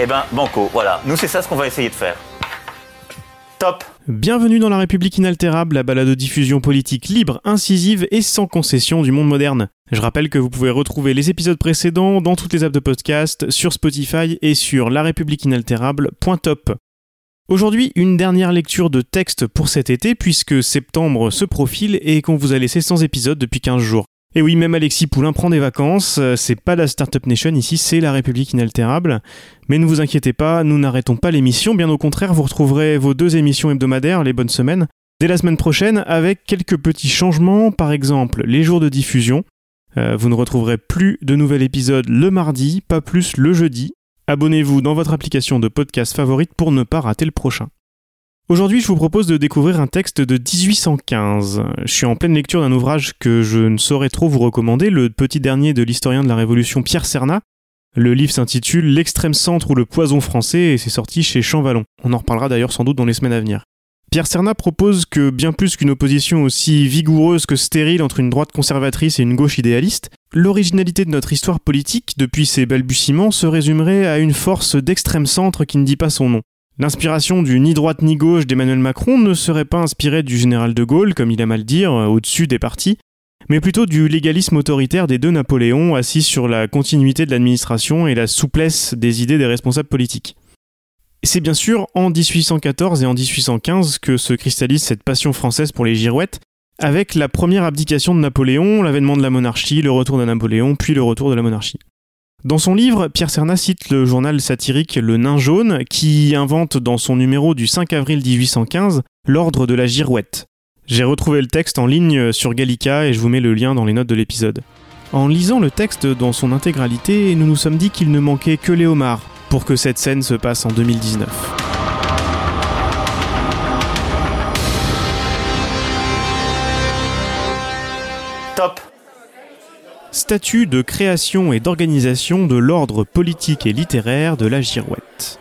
Eh ben, banco, voilà. Nous, c'est ça ce qu'on va essayer de faire. Top Bienvenue dans La République inaltérable, la balade de diffusion politique libre, incisive et sans concession du monde moderne. Je rappelle que vous pouvez retrouver les épisodes précédents dans toutes les apps de podcast, sur Spotify et sur larépubliqueinaltérable.top. Aujourd'hui, une dernière lecture de texte pour cet été puisque septembre se profile et qu'on vous a laissé sans épisode depuis 15 jours. Et oui, même Alexis Poulain prend des vacances. Euh, c'est pas la Startup Nation ici, c'est la République inaltérable. Mais ne vous inquiétez pas, nous n'arrêtons pas l'émission. Bien au contraire, vous retrouverez vos deux émissions hebdomadaires, les bonnes semaines, dès la semaine prochaine, avec quelques petits changements. Par exemple, les jours de diffusion. Euh, vous ne retrouverez plus de nouvel épisode le mardi, pas plus le jeudi. Abonnez-vous dans votre application de podcast favorite pour ne pas rater le prochain. Aujourd'hui, je vous propose de découvrir un texte de 1815. Je suis en pleine lecture d'un ouvrage que je ne saurais trop vous recommander, le petit dernier de l'historien de la Révolution Pierre Cernat. Le livre s'intitule L'extrême centre ou le poison français et c'est sorti chez Champvallon. On en reparlera d'ailleurs sans doute dans les semaines à venir. Pierre Cernat propose que bien plus qu'une opposition aussi vigoureuse que stérile entre une droite conservatrice et une gauche idéaliste, l'originalité de notre histoire politique depuis ses balbutiements se résumerait à une force d'extrême centre qui ne dit pas son nom. L'inspiration du ni droite ni gauche d'Emmanuel Macron ne serait pas inspirée du général de Gaulle, comme il aime à le dire, euh, au-dessus des partis, mais plutôt du légalisme autoritaire des deux Napoléons assis sur la continuité de l'administration et la souplesse des idées des responsables politiques. C'est bien sûr en 1814 et en 1815 que se cristallise cette passion française pour les girouettes, avec la première abdication de Napoléon, l'avènement de la monarchie, le retour de Napoléon, puis le retour de la monarchie. Dans son livre, Pierre Cernat cite le journal satirique Le Nain Jaune, qui invente dans son numéro du 5 avril 1815 l'ordre de la girouette. J'ai retrouvé le texte en ligne sur Gallica et je vous mets le lien dans les notes de l'épisode. En lisant le texte dans son intégralité, nous nous sommes dit qu'il ne manquait que Léomar pour que cette scène se passe en 2019. Top Statut de création et d'organisation de l'ordre politique et littéraire de la Girouette.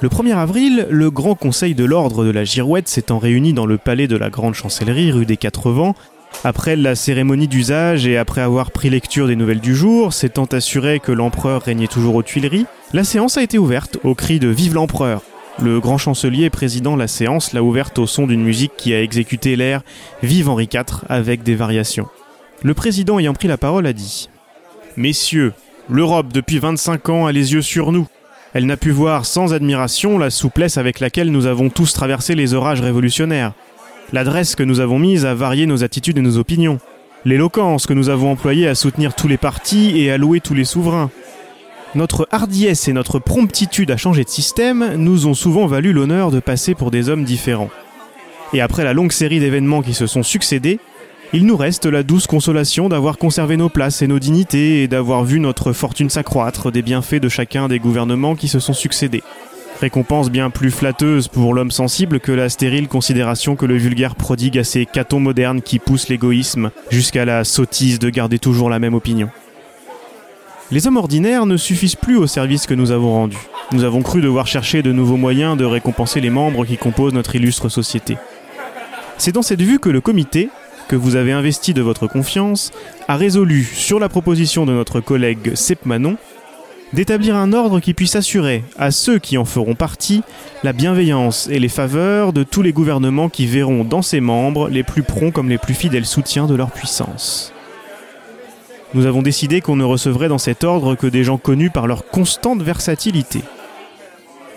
Le 1er avril, le Grand Conseil de l'Ordre de la Girouette s'étant réuni dans le palais de la Grande Chancellerie rue des Quatre Vents, après la cérémonie d'usage et après avoir pris lecture des nouvelles du jour, s'étant assuré que l'empereur régnait toujours aux Tuileries, la séance a été ouverte au cri de Vive l'empereur. Le grand chancelier président la séance l'a ouverte au son d'une musique qui a exécuté l'air Vive Henri IV avec des variations. Le président ayant pris la parole a dit Messieurs, l'Europe depuis 25 ans a les yeux sur nous. Elle n'a pu voir sans admiration la souplesse avec laquelle nous avons tous traversé les orages révolutionnaires, l'adresse que nous avons mise à varier nos attitudes et nos opinions, l'éloquence que nous avons employée à soutenir tous les partis et à louer tous les souverains. Notre hardiesse et notre promptitude à changer de système nous ont souvent valu l'honneur de passer pour des hommes différents. Et après la longue série d'événements qui se sont succédés, il nous reste la douce consolation d'avoir conservé nos places et nos dignités et d'avoir vu notre fortune s'accroître des bienfaits de chacun des gouvernements qui se sont succédés. Récompense bien plus flatteuse pour l'homme sensible que la stérile considération que le vulgaire prodigue à ces catons modernes qui poussent l'égoïsme jusqu'à la sottise de garder toujours la même opinion. Les hommes ordinaires ne suffisent plus au service que nous avons rendu. Nous avons cru devoir chercher de nouveaux moyens de récompenser les membres qui composent notre illustre société. C'est dans cette vue que le comité, que vous avez investi de votre confiance, a résolu, sur la proposition de notre collègue Sepp Manon, d'établir un ordre qui puisse assurer à ceux qui en feront partie la bienveillance et les faveurs de tous les gouvernements qui verront dans ses membres les plus prompts comme les plus fidèles soutiens de leur puissance. Nous avons décidé qu'on ne recevrait dans cet ordre que des gens connus par leur constante versatilité.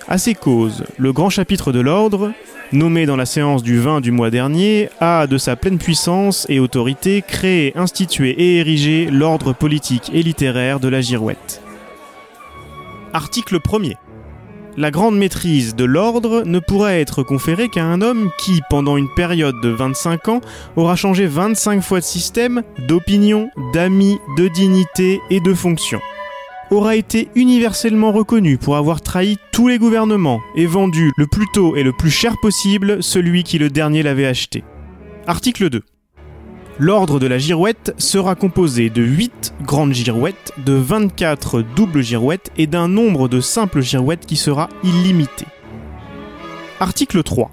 À ces causes, le grand chapitre de l'ordre, nommé dans la séance du 20 du mois dernier, a, de sa pleine puissance et autorité, créé, institué et érigé l'ordre politique et littéraire de la girouette. Article 1er. La grande maîtrise de l'ordre ne pourra être conférée qu'à un homme qui, pendant une période de 25 ans, aura changé 25 fois de système, d'opinion, d'amis, de dignité et de fonction. Aura été universellement reconnu pour avoir trahi tous les gouvernements et vendu le plus tôt et le plus cher possible celui qui le dernier l'avait acheté. Article 2. L'ordre de la girouette sera composé de 8 grandes girouettes, de 24 doubles girouettes et d'un nombre de simples girouettes qui sera illimité. Article 3.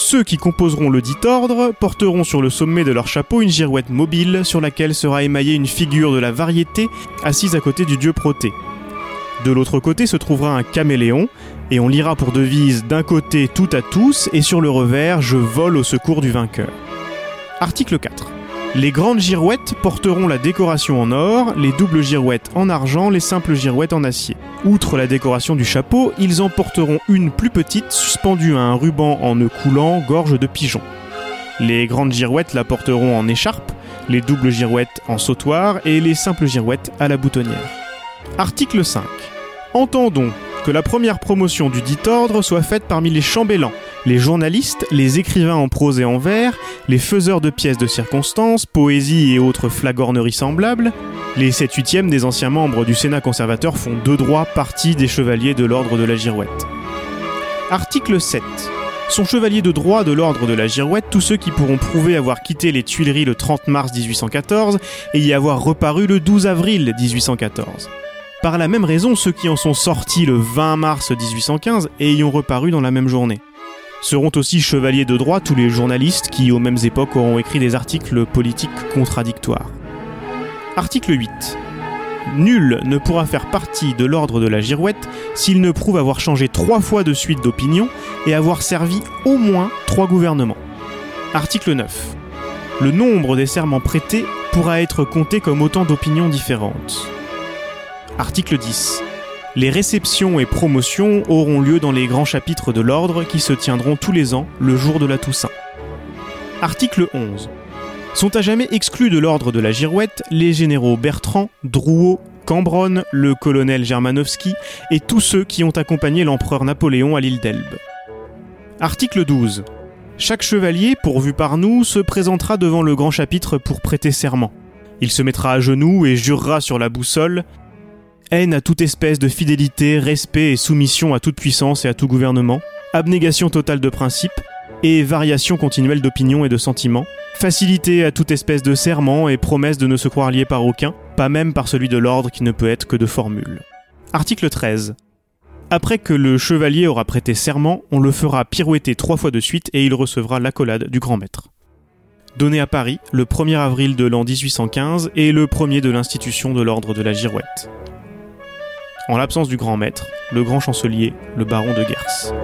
Ceux qui composeront le dit ordre porteront sur le sommet de leur chapeau une girouette mobile sur laquelle sera émaillée une figure de la variété assise à côté du dieu Proté. De l'autre côté se trouvera un caméléon, et on lira pour devise d'un côté tout à tous, et sur le revers je vole au secours du vainqueur. Article 4. Les grandes girouettes porteront la décoration en or, les doubles girouettes en argent, les simples girouettes en acier. Outre la décoration du chapeau, ils en porteront une plus petite suspendue à un ruban en nœud coulant, gorge de pigeon. Les grandes girouettes la porteront en écharpe, les doubles girouettes en sautoir et les simples girouettes à la boutonnière. Article 5. Entendons que la première promotion du dit ordre soit faite parmi les chambellans, les journalistes, les écrivains en prose et en vers, les faiseurs de pièces de circonstances, poésie et autres flagorneries semblables. Les 7 huitièmes des anciens membres du Sénat conservateur font de droit partie des chevaliers de l'ordre de la Girouette. Article 7. Sont chevaliers de droit de l'ordre de la Girouette tous ceux qui pourront prouver avoir quitté les Tuileries le 30 mars 1814 et y avoir reparu le 12 avril 1814. Par la même raison, ceux qui en sont sortis le 20 mars 1815 et y ont reparu dans la même journée. Seront aussi chevaliers de droit tous les journalistes qui, aux mêmes époques, auront écrit des articles politiques contradictoires. Article 8. Nul ne pourra faire partie de l'ordre de la girouette s'il ne prouve avoir changé trois fois de suite d'opinion et avoir servi au moins trois gouvernements. Article 9. Le nombre des serments prêtés pourra être compté comme autant d'opinions différentes. Article 10. Les réceptions et promotions auront lieu dans les grands chapitres de l'ordre qui se tiendront tous les ans le jour de la Toussaint. Article 11. Sont à jamais exclus de l'ordre de la Girouette les généraux Bertrand, Drouot, Cambronne, le colonel Germanowski et tous ceux qui ont accompagné l'empereur Napoléon à l'île d'Elbe. Article 12. Chaque chevalier, pourvu par nous, se présentera devant le grand chapitre pour prêter serment. Il se mettra à genoux et jurera sur la boussole haine à toute espèce de fidélité, respect et soumission à toute puissance et à tout gouvernement, abnégation totale de principes et variation continuelle d'opinions et de sentiments, facilité à toute espèce de serment et promesse de ne se croire lié par aucun, pas même par celui de l'ordre qui ne peut être que de formule. Article 13. Après que le chevalier aura prêté serment, on le fera pirouetter trois fois de suite et il recevra l'accolade du grand maître. Donné à Paris le 1er avril de l'an 1815 et le premier de l'institution de l'ordre de la Girouette en l'absence du grand maître, le grand chancelier, le baron de Gers.